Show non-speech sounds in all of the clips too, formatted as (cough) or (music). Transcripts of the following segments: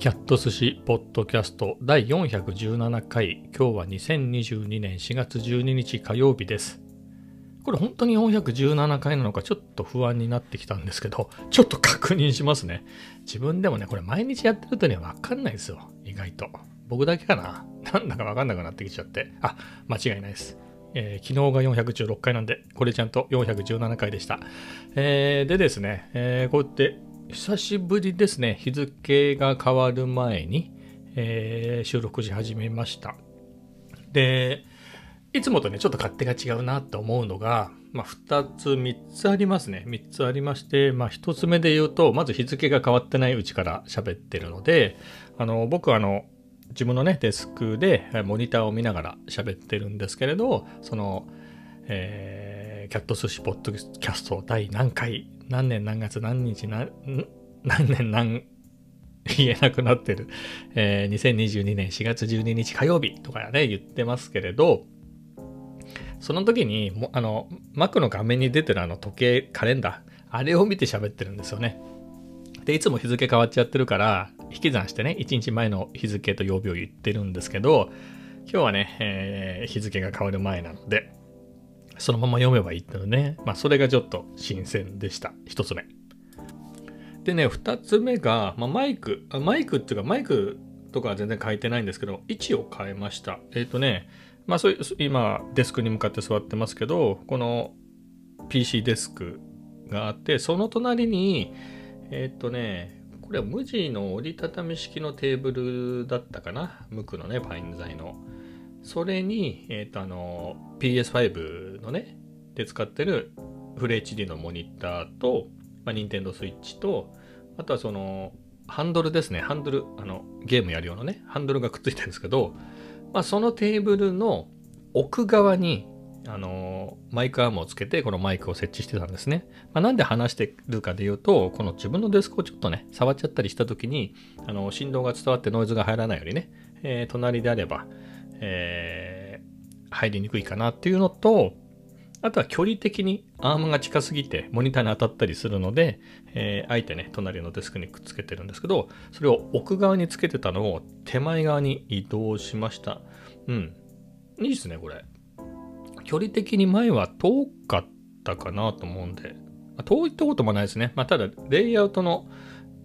キャット寿司ポッドキャスト第417回。今日は2022年4月12日火曜日です。これ本当に417回なのかちょっと不安になってきたんですけどちょっと確認しますね。自分でもねこれ毎日やってるとねわかんないですよ。意外と。僕だけかな？なんだかわかんなくなってきちゃって。あ間違いないです。えー、昨日が416回なんで、これちゃんと417回でした。えー、でですね、えー、こうやって久しぶりですね、日付が変わる前に、えー、収録し始めました。で、いつもとね、ちょっと勝手が違うなと思うのが、まあ、2つ、3つありますね。3つありまして、まあ、1つ目で言うと、まず日付が変わってないうちから喋ってるので、あの、僕はあの、自分のね、デスクでモニターを見ながら喋ってるんですけれど、その、えー、キャット寿司ポッドキャスト第何回、何年何月何日何、何年何、言えなくなってる、(laughs) えー、2022年4月12日火曜日とかね、言ってますけれど、その時に、もあの、Mac の画面に出てるあの時計、カレンダー、あれを見て喋ってるんですよね。で、いつも日付変わっちゃってるから、引き算してね、1日前の日付と曜日を言ってるんですけど、今日はね、えー、日付が変わる前なので、そのまま読めばいいっていうのね。まあ、それがちょっと新鮮でした。一つ目。でね、二つ目が、まあ、マイクあ。マイクっていうか、マイクとかは全然変えてないんですけど、位置を変えました。えっ、ー、とね、まあ、そういう、今、デスクに向かって座ってますけど、この PC デスクがあって、その隣に、えっ、ー、とね、これは無地の折りたたみ式のテーブルだったかな。無垢のね、パイン材の。それに、えっ、ー、と、あの、PS5 のね、で使ってるフル HD のモニターと、まあ、ニンテンドースイッチと、あとはその、ハンドルですね。ハンドル、あの、ゲームやるようなね、ハンドルがくっついてるんですけど、まあ、そのテーブルの奥側に、あの、マイクアームをつけて、このマイクを設置してたんですね。まあ、なんで話してるかで言うと、この自分のデスクをちょっとね、触っちゃったりした時に、あの、振動が伝わってノイズが入らないようにね、えー、隣であれば、えー、入りにくいかなっていうのと、あとは距離的にアームが近すぎてモニターに当たったりするので、えー、あえてね、隣のデスクにくっつけてるんですけど、それを奥側につけてたのを手前側に移動しました。うん。いいですね、これ。距離的に前は遠かったかなと思うんで、遠いってこともないですね。まあ、ただ、レイアウトの、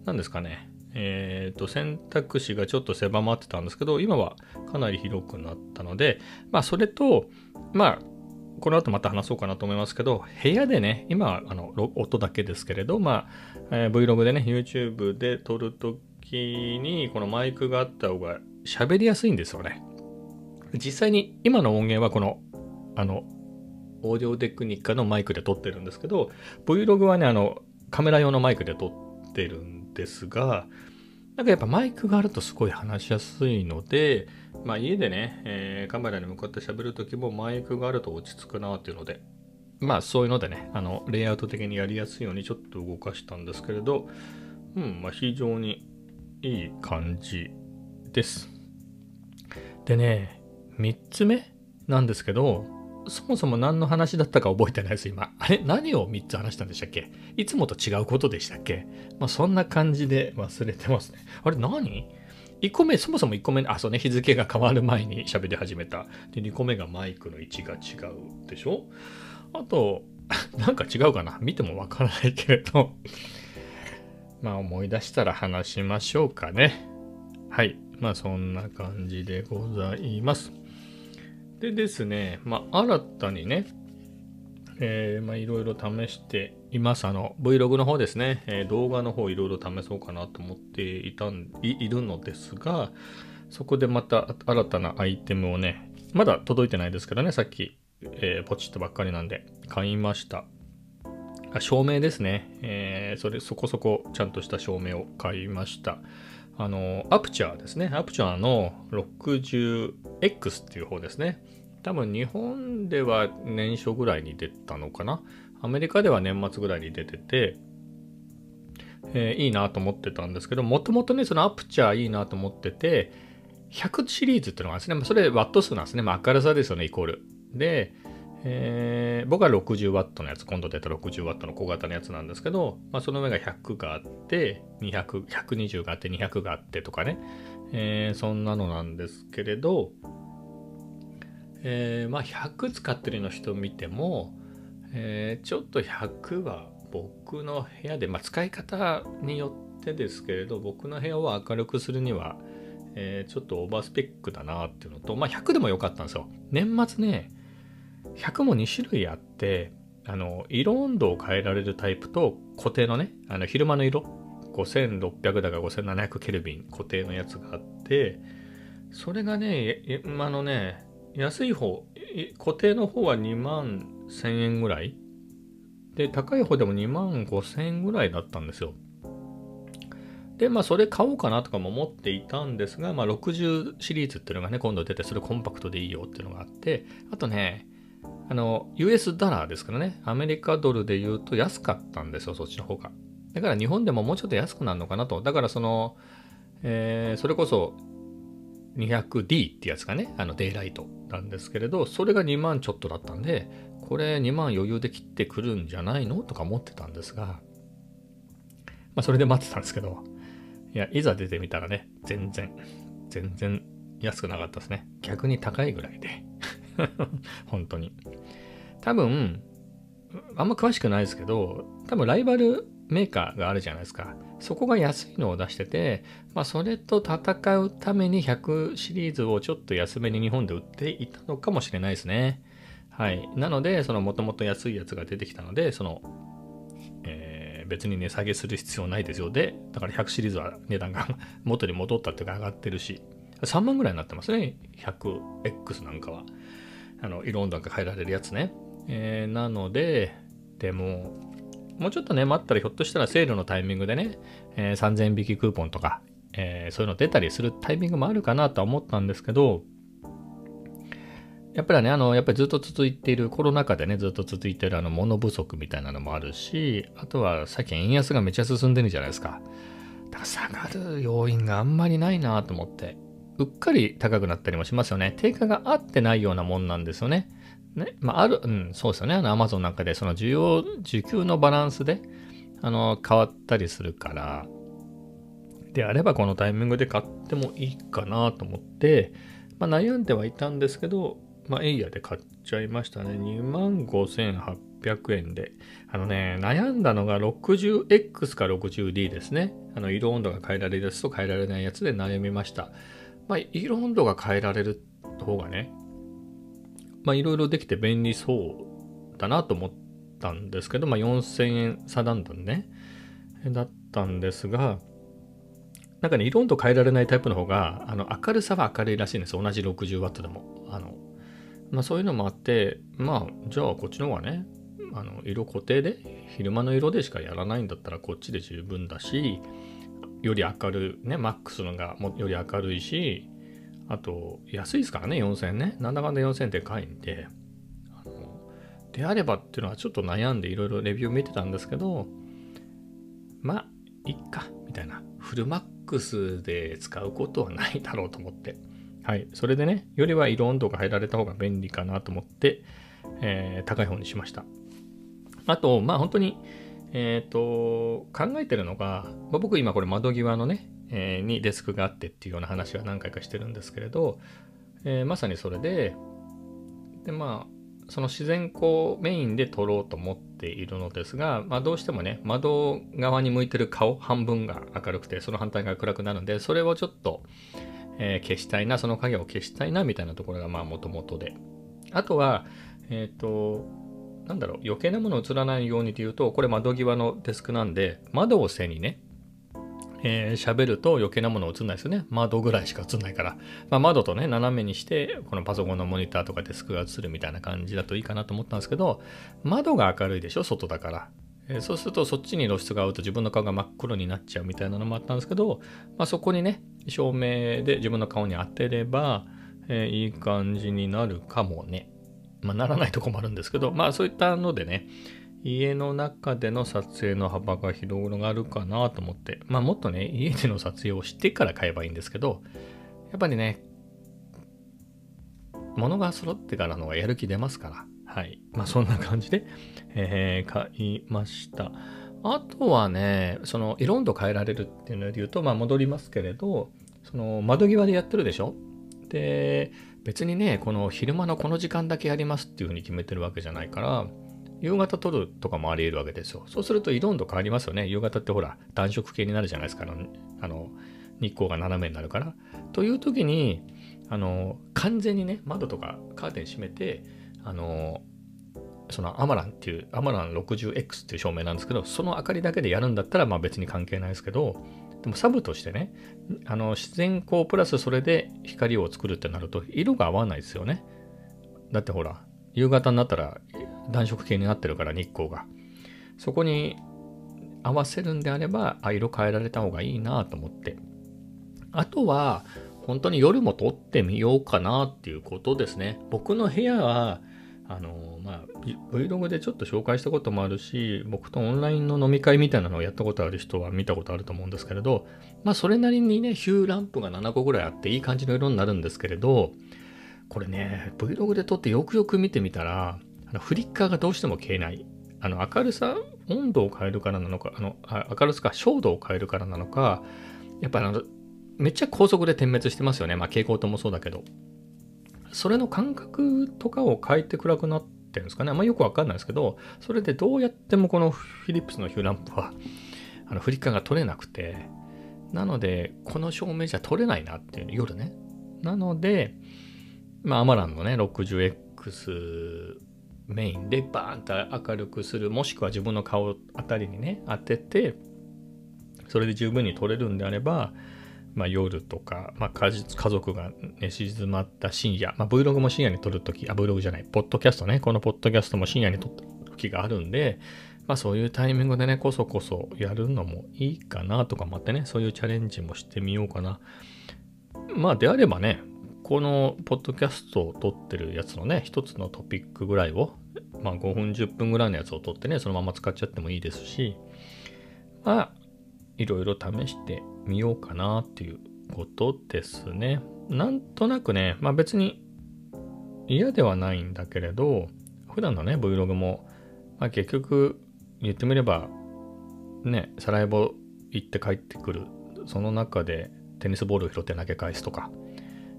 何ですかね、え、ー、と、選択肢がちょっと狭まってたんですけど、今はかなり広くなったので、まあ、それと、まあ、この後また話そうかなと思いますけど、部屋でね、今、あの、音だけですけれど、まあ、えー、Vlog でね、YouTube で撮るときに、このマイクがあった方が喋りやすいんですよね。実際に今の音源はこの、あの、オーディオテクニカのマイクで撮ってるんですけど、Vlog はね、あの、カメラ用のマイクで撮ってるんですが、なんかやっぱマイクがあるとすごい話しやすいので、まあ家でね、えー、カメラに向かって喋るときもマイクがあると落ち着くなっていうので、まあそういうのでね、あの、レイアウト的にやりやすいようにちょっと動かしたんですけれど、うん、まあ非常にいい感じです。でね、3つ目なんですけど、そもそも何の話だったか覚えてないです、今。あれ？何を3つ話したんでしたっけ？いつもと違うことでしたっけ？まあそんな感じで忘れてますね。あれ？何 ?1 個目、そもそも1個目、あ、そうね、日付が変わる前に喋り始めた。で、2個目がマイクの位置が違うでしょ？あと、(laughs) なんか違うかな？見てもわからないけれど (laughs) まあ思い出したら話しましょうかね。はい。まあそんな感じでございます。でですね、まあ、新たにね、えー、まあ、いろいろ試しています。あの、Vlog の方ですね、えー、動画の方いろいろ試そうかなと思っていたんい、いるのですが、そこでまた新たなアイテムをね、まだ届いてないですけどね、さっき、えー、ポチッとばっかりなんで、買いました。照明ですね。えー、それ、そこそこちゃんとした照明を買いました。あの、アプチャーですね。アプチャーの 60X っていう方ですね。多分日本では年初ぐらいに出たのかな。アメリカでは年末ぐらいに出てて、えー、いいなと思ってたんですけど、もともとね、そのアプチャーいいなと思ってて、100シリーズっていうのがですね。それワット数なんですね。まあ、明るさですよね、イコール。で、えー、僕は 60W のやつ、今度出た 60W の小型のやつなんですけど、まあ、その上が100があって、200、120があって、200があってとかね、えー、そんなのなんですけれど、えー、まあ100使ってるの人見ても、え、ちょっと100は僕の部屋で、まあ、使い方によってですけれど僕の部屋を明るくするには、え、ちょっとオーバースペックだなっていうのと、まあ、100でもよかったんですよ。年末ね100も2種類あってあの色温度を変えられるタイプと固定のねあの昼間の色5600だか5700ケルビン固定のやつがあってそれがねあのね安い方、固定の方は2万1000円ぐらいで、高い方でも2万5000円ぐらいだったんですよ。で、まあ、それ買おうかなとかも思っていたんですが、まあ、60シリーズっていうのがね、今度出て、それコンパクトでいいよっていうのがあって、あとね、あの、US ダラーですからね、アメリカドルで言うと安かったんですよ、そっちの方が。だから日本でももうちょっと安くなるのかなと。だからその、えー、それこそ 200D ってやつがね、あのデイライトなんですけれど、それが2万ちょっとだったんで、これ2万余裕で切ってくるんじゃないの？とか思ってたんですが、まあそれで待ってたんですけど、いや、いざ出てみたらね、全然、全然安くなかったですね。逆に高いぐらいで。(laughs) 本当に。多分、あんま詳しくないですけど、多分ライバルメーカーがあるじゃないですか。そこが安いのを出してて、まあ、それと戦うために100シリーズをちょっと安めに日本で売っていたのかもしれないですね。はい。なので、そのもともと安いやつが出てきたので、その、えー、別に値下げする必要ないですよ。で、だから100シリーズは値段が (laughs) 元に戻ったっていうか上がってるし、3万ぐらいになってますね。100X なんかは。あの、色温度が変えられるやつね。えー、なので、でも、もうちょっとね、待ったらひょっとしたらセールのタイミングでね、えー、3000引きクーポンとか、えー、そういうの出たりするタイミングもあるかなとは思ったんですけど、やっぱりね、あの、やっぱりずっと続いている、コロナ禍でね、ずっと続いているあの、物不足みたいなのもあるし、あとは最近円安がめっちゃ進んでるじゃないですか。だから下がる要因があんまりないなと思って、うっかり高くなったりもしますよね。定価が合ってないようなもんなんですよね。ね、まあ、ある、うん、そうですよね。あの、アマゾンなんかで、その需要、需給のバランスで、あの、変わったりするから、であればこのタイミングで買ってもいいかなと思って、まあ、悩んではいたんですけど、まあ、エイヤで買っちゃいましたね。25,800円で。あのね、悩んだのが 60X か 60D ですね。あの、色温度が変えられるやつと変えられないやつで悩みました。まあ、色温度が変えられる方がね、まあいろいろできて便利そうだなと思ったんですけど、まあ4000円差なんだね。だったんですが、なんかね、色温度変えられないタイプの方が、あの、明るさは明るいらしいんです。同じ 60W でも。あの、まあそういうのもあって、まあ、じゃあこっちの方がね、あの、色固定で、昼間の色でしかやらないんだったらこっちで十分だし、より明るい、ね、マックスのがもより明るいし、あと、安いですからね、4000ね。なんだかんだ4000円でかいんで、あの、であればっていうのはちょっと悩んでいろいろレビュー見てたんですけど、まあ、いっか、みたいな。フルマックスで使うことはないだろうと思って。はい。それでね、よりは色温度が入られた方が便利かなと思って、えー、高い方にしました。あと、まあ本当に、えっ、ー、と、考えてるのが、まあ、僕今これ窓際のね、えー、にデスクがあってっていうような話は何回かしてるんですけれど、えー、まさにそれで、で、まあ、その自然光メインで撮ろうと思っているのですが、まあ、どうしてもね、窓側に向いてる顔半分が明るくて、その反対が暗くなるんで、それをちょっと、え、消したいな、その影を消したいな、みたいなところがまあもともとで。あとは、えっ、と、なんだろう、余計なもの映らないようにというと、これ窓際のデスクなんで、窓を背にね、えー、喋ると余計なもの映んないですよね。窓ぐらいしか映んないから。まあ、窓とね、斜めにして、このパソコンのモニターとかデスクが映るみたいな感じだといいかなと思ったんですけど、窓が明るいでしょ、外だから。えー、そうするとそっちに露出が合うと自分の顔が真っ黒になっちゃうみたいなのもあったんですけど、まあ、そこにね、照明で自分の顔に当てれば、えー、いい感じになるかもね。まあ、ならないとこもあるんですけど、まあそういったのでね、家の中での撮影の幅が広がるかなと思って、まあもっとね、家での撮影をしてから買えばいいんですけど、やっぱりね、物が揃ってからのがやる気出ますから、はい。まあそんな感じで、えー、買いました。あとはね、その色温度変えられるっていうので言うと、まあ戻りますけれど、その窓際でやってるでしょ？で、別にね、この昼間のこの時間だけやりますっていうふうに決めてるわけじゃないから、夕方撮るとかもあり得るわけですよ。そうすると色温度変わりますよね。夕方ってほら、暖色系になるじゃないですか。あの、日光が斜めになるから。という時に、あの、完全にね、窓とかカーテン閉めて、あの、そのアマランっていう、アマラン 60X っていう照明なんですけど、その明かりだけでやるんだったら、まあ別に関係ないですけど、でもサブとしてね、あの自然光プラスそれで光を作るってなると、色が合わないですよね。だってほら、夕方になったら暖色系になってるから日光が。そこに合わせるんであれば、あ、色変えられた方がいいなと思って。あとは、本当に夜も撮ってみようかなっていうことですね。僕の部屋は、あの、まあ、Vlog でちょっと紹介したこともあるし、僕とオンラインの飲み会みたいなのをやったことある人は見たことあると思うんですけれど、まあ、それなりにね、ヒューランプが7個ぐらいあっていい感じの色になるんですけれど、これね、Vlog で撮ってよくよく見てみたら、あのフリッカーがどうしても消えない。あの明るさ、温度を変えるからなのか、あの明るさか、照度を変えるからなのか、やっぱあの、めっちゃ高速で点滅してますよね。まあ蛍光灯もそうだけど。それの感覚とかを変えて暗くなってるんですかね。あんまよくわかんないですけど、それでどうやってもこのフィリップスのヒューランプは、(laughs) あのフリッカーが取れなくて、なので、この照明じゃ撮れないなっていう、夜ね。なので、まあ、アマランのね、60X メインでバーンと明るくする、もしくは自分の顔あたりにね、当てて、それで十分に撮れるんであれば、まあ、夜とか、まあ、家族が寝静まった深夜、まあ、Vlog も深夜に撮るとき、あ、Vlog じゃない、ポッドキャストね、このポッドキャストも深夜に撮った時があるんで、まあそういうタイミングでね、こそこそやるのもいいかなとかもあってね、そういうチャレンジもしてみようかな。まあであればね、このポッドキャストを撮ってるやつのね、一つのトピックぐらいを、まあ5分10分ぐらいのやつを撮ってね、そのまま使っちゃってもいいですし、まあ、いろいろ試してみようかなっていうことですね。なんとなくね、まあ別に嫌ではないんだけれど、普段のね、Vlog も、まあ結局言ってみれば、ね、サラエボ行って帰ってくる、その中でテニスボールを拾って投げ返すとか、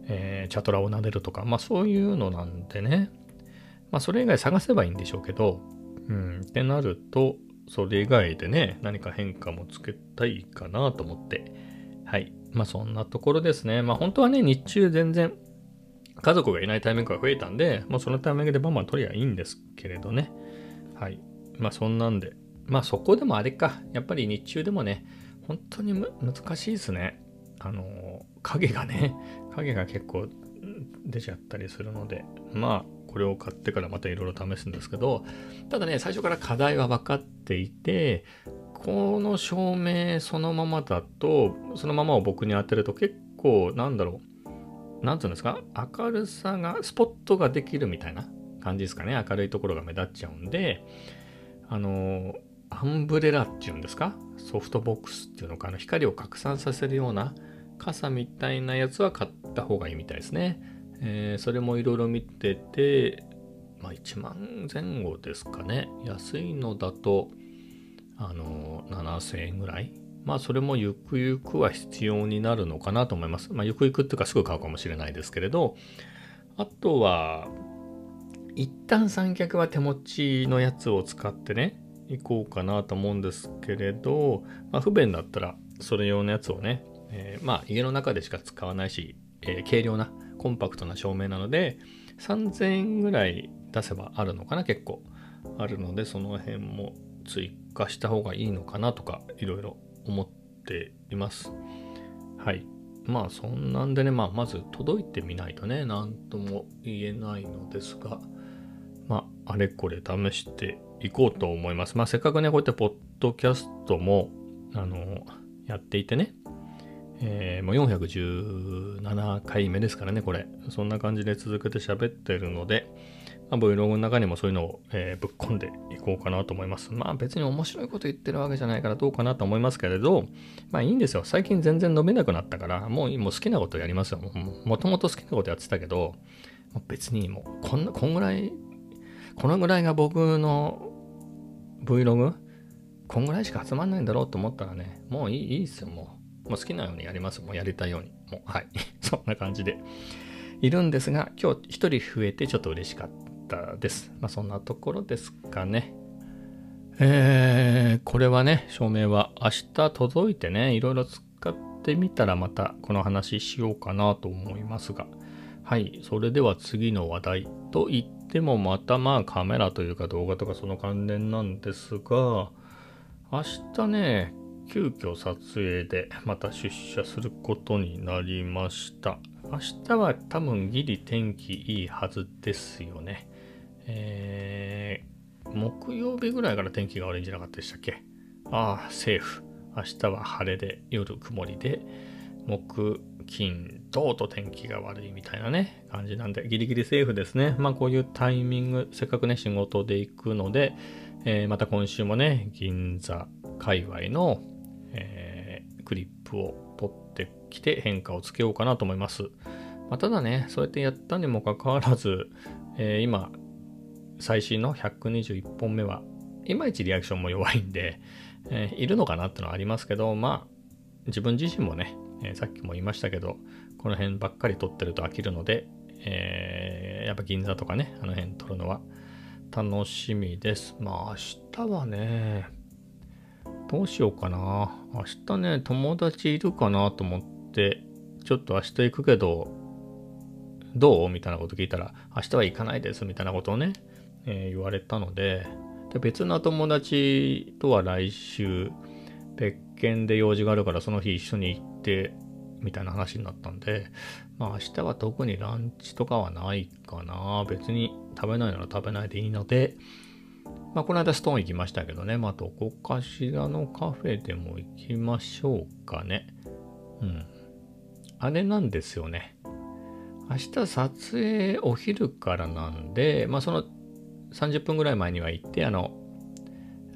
えー、チャトラを撫でるとか、まあそういうのなんでね、まあそれ以外探せばいいんでしょうけど、うん、ってなると、それ以外でね、何か変化もつけたいかなと思って、はい。まあそんなところですね。まあ本当はね、日中全然家族がいないタイミングが増えたんで、もうそのタイミングでバンバン取りゃいいんですけれどね。はい。まあそんなんで、まあそこでもあれか、やっぱり日中でもね、本当に難しいですね。あの、影がね、影が結構出ちゃったりするので、まあ、これを買ってからまたいろいろ試すんですけど、ただね、最初から課題は分かっていて、この照明そのままだと、そのままを僕に当てると結構、なんだろう、なんつうんですか、明るさが、スポットができるみたいな感じですかね。明るいところが目立っちゃうんで、あの、アンブレラっていうんですかソフトボックスっていうのかな光を拡散させるような傘みたいなやつは買った方がいいみたいですね。えー、それもいろいろ見てて、まあ1万前後ですかね。安いのだと、あの、7000円ぐらい。まあそれもゆくゆくは必要になるのかなと思います。まあゆくゆくっていうかすぐ買うかもしれないですけれど、あとは、一旦三脚は手持ちのやつを使ってね、行こうかなと思うんですけれど、まあ、不便だったらそれ用のやつをね、えー、まあ家の中でしか使わないし、えー、軽量なコンパクトな照明なので3000円ぐらい出せばあるのかな結構。あるのでその辺も追加した方がいいのかなとかいろいろ思っています。はい。まあそんなんでね、まあ、まず届いてみないとね何とも言えないのですがまああれこれ試していこうと思います。まあせっかくねこうやってポッドキャストもあのやっていてねえー、もう417回目ですからね、これ。そんな感じで続けて喋ってるので、まあ、Vlog の中にもそういうのを、えー、ぶっ込んでいこうかなと思います。まあ別に面白いこと言ってるわけじゃないからどうかなと思いますけれど、まあいいんですよ。最近全然飲めなくなったから、もうもう好きなことやりますよ。もともと好きなことやってたけど、別にもうこんな、こんぐらいこのぐらいが僕の Vlog? こんぐらいしか集まんないんだろうと思ったらね、もういいいいっすよ、もう。もう好きなようにやります。もうやりたいように。もう、はい。(laughs) そんな感じでいるんですが、今日一人増えてちょっと嬉しかったです。まあそんなところですかね。えー、これはね、照明は明日届いてね、いろいろ使ってみたらまたこの話しようかなと思いますが。はい、それでは次の話題と言ってもまたまあカメラというか動画とかその関連なんですが、明日ね、急遽撮影でまた出社することになりました。明日は多分ギリ天気いいはずですよね。えー、木曜日ぐらいから天気が悪いんじゃなかったでしたっけ？ああ、セーフ。明日は晴れで夜曇りで、木、金、土と天気が悪いみたいなね、感じなんで、ギリギリセーフですね。まあこういうタイミング、せっかくね、仕事で行くので、えー、また今週もね、銀座界隈の、えー、クリップを取ってきて変化をつけようかなと思います。まあ、ただね、そうやってやったにもかかわらず、(laughs) えー、今、最新の121本目は、いまいちリアクションも弱いんで、(laughs) えー、いるのかなってのはありますけど、まあ、自分自身もね、えー、さっきも言いましたけど、この辺ばっかり撮ってると飽きるので、えー、やっぱ銀座とかね、あの辺撮るのは楽しみです。まあ明日はね、どうしようかな。明日ね、友達いるかなと思って、ちょっと明日行くけど、どう？みたいなこと聞いたら、明日は行かないですみたいなことをね、えー、言われたのでで、別の友達とは来週、別件で用事があるからその日一緒に行って、みたいな話になったんで、まあ明日は特にランチとかはないかな。別に食べないなら食べないでいいので、まあこの間ストーン行きましたけどね、まあどこかしらのカフェでも行きましょうかね。うん。あれなんですよね。明日撮影お昼からなんで、まあその30分ぐらい前には行って、あの、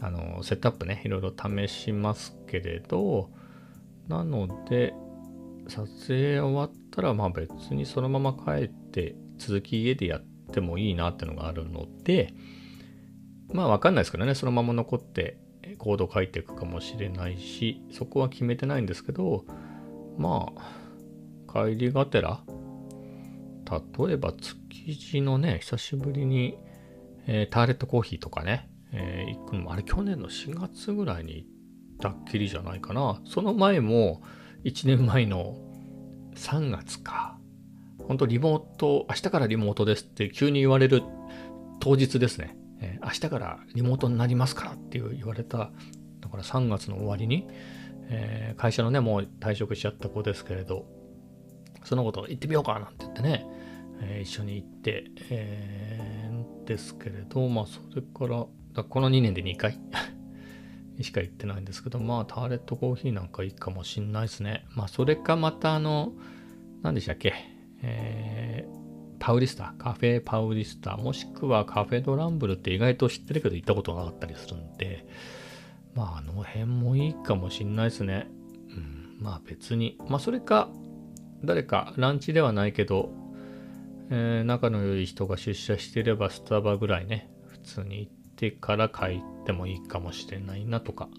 あの、セットアップね、いろいろ試しますけれど、なので、撮影終わったら、まあ別にそのまま帰って続き家でやってもいいなってのがあるので、まあわかんないですけどね、そのまま残ってコード書いていくかもしれないし、そこは決めてないんですけど、まあ、帰りがてら、例えば築地のね、久しぶりに、えー、ターレットコーヒーとかね、えー、行くのも、あれ去年の4月ぐらいに行ったっきりじゃないかな。その前も、1年前の3月か。本当リモート、明日からリモートですって急に言われる当日ですね。えー、明日からリモートになりますからって言われた、だから3月の終わりに、えー、会社のね、もう退職しちゃった子ですけれど、そのこと行ってみようかなんて言ってね、えー、一緒に行って、えー、ですけれど、まあそれから、だこの2年で2回？(laughs) しか行ってないんですけど、まあ、ターレットコーヒーなんかいいかもしんないですね。まあ、それかまたあの、何でしたっけ、えー、パウリスタ、カフェパウリスタ、もしくはカフェドランブルって意外と知ってるけど行ったことなかったりするんで、まあ、あの辺もいいかもしんないですね。うん、まあ別に、まあそれか、誰かランチではないけど、えー、仲の良い人が出社してればスタバぐらいね、普通に行ってから帰ってもいいかもしれないなとか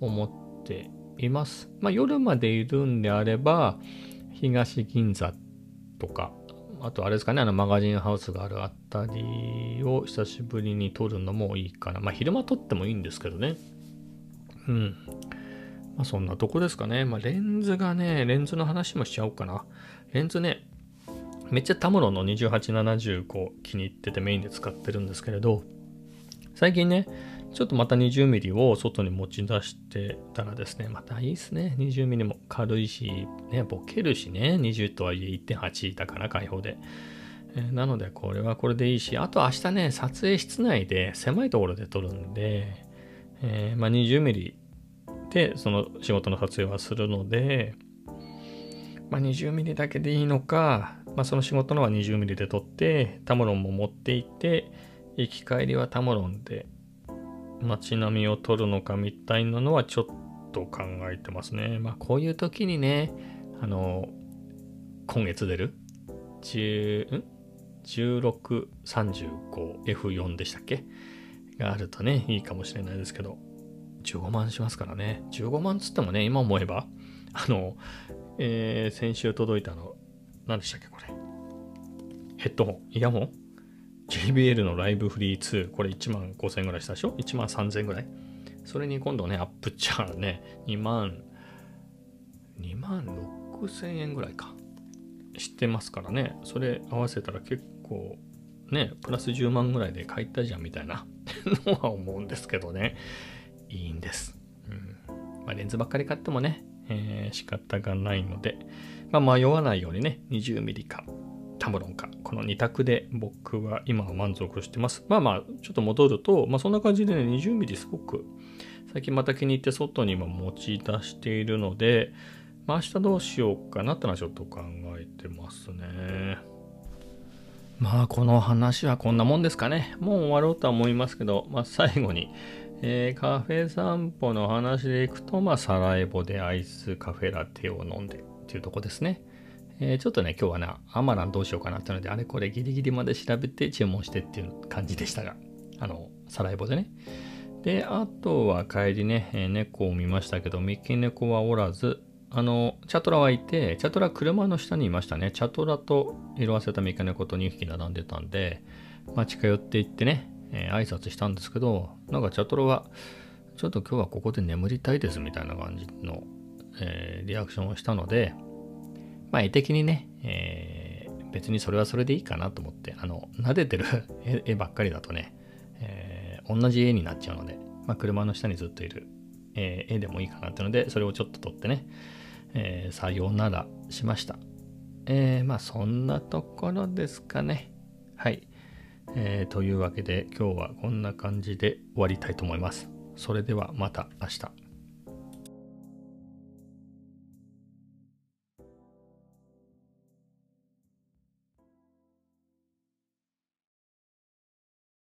思っています。まあ夜までいるんであれば、東銀座とか、あとあれですかね、あのマガジンハウスがあるあたりを久しぶりに撮るのもいいかな。まあ昼間撮ってもいいんですけどね。うん。まあそんなとこですかね。まあレンズがね、レンズの話もしちゃおうかな。レンズね、めっちゃタムロの2870こう気に入っててメインで使ってるんですけれど、最近ね、ちょっとまた 20mm を外に持ち出してたらですね、またいいですね。20mm も軽いし、ね、ボケるしね、20とはいえ1.8だから開放で。えー、なので、これはこれでいいし、あと明日ね、撮影室内で狭いところで撮るんで、えー、まあ、20mm でその仕事の撮影はするので、まあ、20mm だけでいいのか、まあ、その仕事のは 20mm で撮って、タモロンも持っていって、行き帰りはタモロンで街並みを撮るのかみたいなのはちょっと考えてますね。まあこういう時にね、あの、今月出る？10、ん？1635F4 でしたっけ？があるとね、いいかもしれないですけど、15万しますからね。15万つってもね、今思えば、あの、えー、先週届いたの、何でしたっけ、これ？ヘッドホン、イヤホン？JBL のライブフリー2、これ1万5000円ぐらいしたでしょ ?1 万3000円ぐらい？それに今度ね、アップチャーね、2万、2万6000円ぐらいか。知ってますからね。それ合わせたら結構、ね、プラス10万ぐらいで買いたじゃんみたいなのは思うんですけどね。いいんです。うんまあ、レンズばっかり買ってもね、えー、仕方がないので、まあ、迷わないようにね、20mm かタムロンか、この2択で僕は今は満足してます。まあまあ、ちょっと戻ると、まあそんな感じでね、20mm すごく最近また気に入って外にも持ち出しているので、まあ明日どうしようかなってのはちょっと考えてますね。まあこの話はこんなもんですかね。もう終わろうとは思いますけど、まあ最後に、えー、カフェ散歩の話でいくと、まあ、サラエボでアイスカフェラテを飲んでっていうとこですね。えー、ちょっとね、今日はな、アマランどうしようかなってので、あれこれギリギリまで調べて注文してっていう感じでしたが、あの、サラエボでね。で、あとは帰りね、えー、猫を見ましたけど、三木猫はおらず、あの、チャトラはいて、チャトラ車の下にいましたね。チャトラと色あせた三毛猫と2匹並んでたんで、まあ、近寄っていってね、えー、挨拶したんですけど、なんかチャトロは、ちょっと今日はここで眠りたいですみたいな感じの、えー、リアクションをしたので、まあ、絵的にね、えー、別にそれはそれでいいかなと思って、あの、撫でてる (laughs) 絵ばっかりだとね、えー、同じ絵になっちゃうので、まあ、車の下にずっといる、えー、絵でもいいかなってので、それをちょっと撮ってね、えー、さようならしました。えー、まあ、そんなところですかね。はい。えー、というわけで今日はこんな感じで終わりたいと思います。それではまた明日。